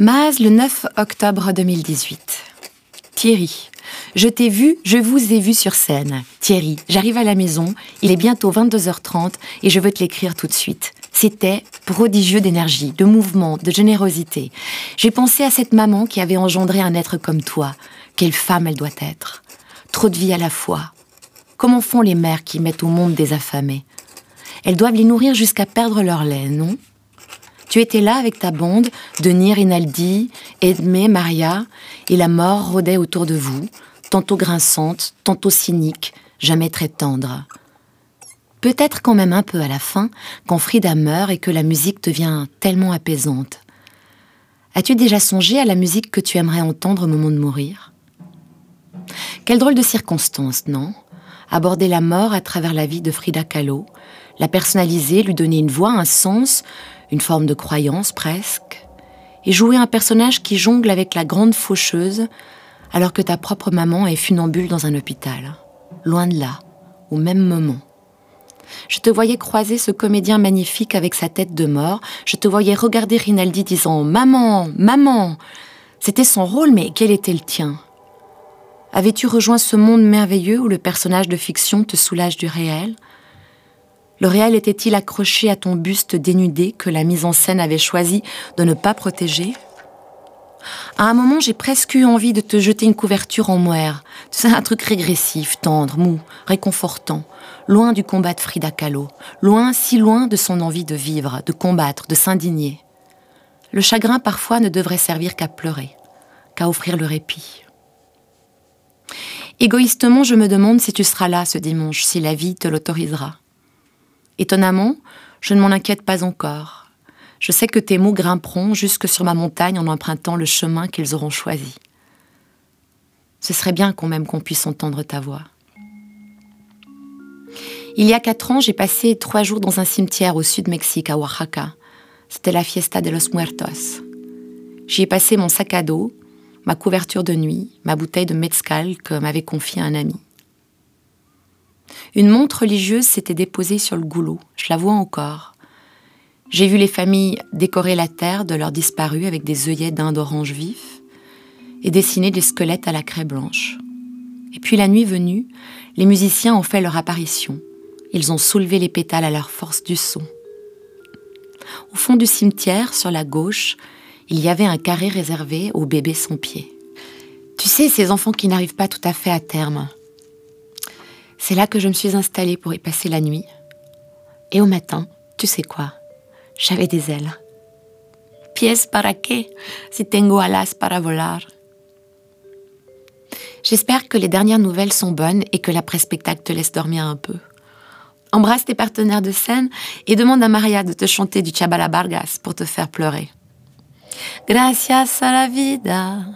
Maz, le 9 octobre 2018. Thierry, je t'ai vu, je vous ai vu sur scène. Thierry, j'arrive à la maison, il est bientôt 22h30 et je veux te l'écrire tout de suite. C'était prodigieux d'énergie, de mouvement, de générosité. J'ai pensé à cette maman qui avait engendré un être comme toi. Quelle femme elle doit être. Trop de vie à la fois. Comment font les mères qui mettent au monde des affamés? Elles doivent les nourrir jusqu'à perdre leur lait, non? Tu étais là avec ta bande, Denis, Rinaldi, Edmé, Maria, et la mort rôdait autour de vous, tantôt grinçante, tantôt cynique, jamais très tendre. Peut-être quand même un peu à la fin, quand Frida meurt et que la musique devient tellement apaisante. As-tu déjà songé à la musique que tu aimerais entendre au moment de mourir? Quelle drôle de circonstance, non? Aborder la mort à travers la vie de Frida Kahlo, la personnaliser, lui donner une voix, un sens, une forme de croyance presque, et jouer un personnage qui jongle avec la grande faucheuse alors que ta propre maman est funambule dans un hôpital, loin de là, au même moment. Je te voyais croiser ce comédien magnifique avec sa tête de mort, je te voyais regarder Rinaldi disant ⁇ Maman, maman !⁇ C'était son rôle, mais quel était le tien? Avais-tu rejoint ce monde merveilleux où le personnage de fiction te soulage du réel? Le réel était-il accroché à ton buste dénudé que la mise en scène avait choisi de ne pas protéger? À un moment, j'ai presque eu envie de te jeter une couverture en moire. C'est un truc régressif, tendre, mou, réconfortant, loin du combat de Frida Kahlo, loin, si loin de son envie de vivre, de combattre, de s'indigner. Le chagrin parfois ne devrait servir qu'à pleurer, qu'à offrir le répit. Égoïstement, je me demande si tu seras là ce dimanche, si la vie te l'autorisera. Étonnamment, je ne m'en inquiète pas encore. Je sais que tes mots grimperont jusque sur ma montagne en empruntant le chemin qu'ils auront choisi. Ce serait bien qu'on même qu'on puisse entendre ta voix. Il y a quatre ans, j'ai passé trois jours dans un cimetière au sud Mexique, à Oaxaca. C'était la fiesta de los muertos. J'y ai passé mon sac à dos, ma couverture de nuit, ma bouteille de mezcal que m'avait confié un ami. Une montre religieuse s'était déposée sur le goulot, je la vois encore. J'ai vu les familles décorer la terre de leurs disparus avec des œillets d'Inde orange vif et dessiner des squelettes à la craie blanche. Et puis la nuit venue, les musiciens ont fait leur apparition. Ils ont soulevé les pétales à leur force du son. Au fond du cimetière, sur la gauche, il y avait un carré réservé aux bébés sans pied. Tu sais, ces enfants qui n'arrivent pas tout à fait à terme, c'est là que je me suis installée pour y passer la nuit. Et au matin, tu sais quoi? J'avais des ailes. Pies para qué si tengo alas para volar J'espère que les dernières nouvelles sont bonnes et que l'après-spectacle te laisse dormir un peu. Embrasse tes partenaires de scène et demande à Maria de te chanter du Chabala Vargas pour te faire pleurer. Gracias a la vida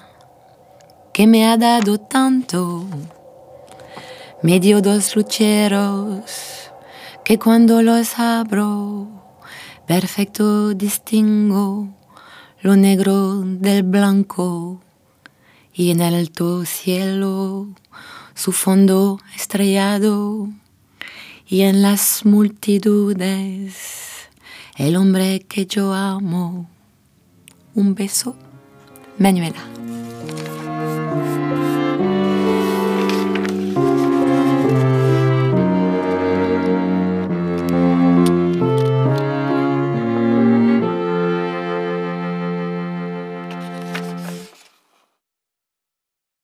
que me ha dado tanto. Medio dos lucheros que cuando los abro perfecto distingo lo negro del blanco y en el alto cielo su fondo estrellado y en las multitudes el hombre que yo amo. Un beso, Manuela.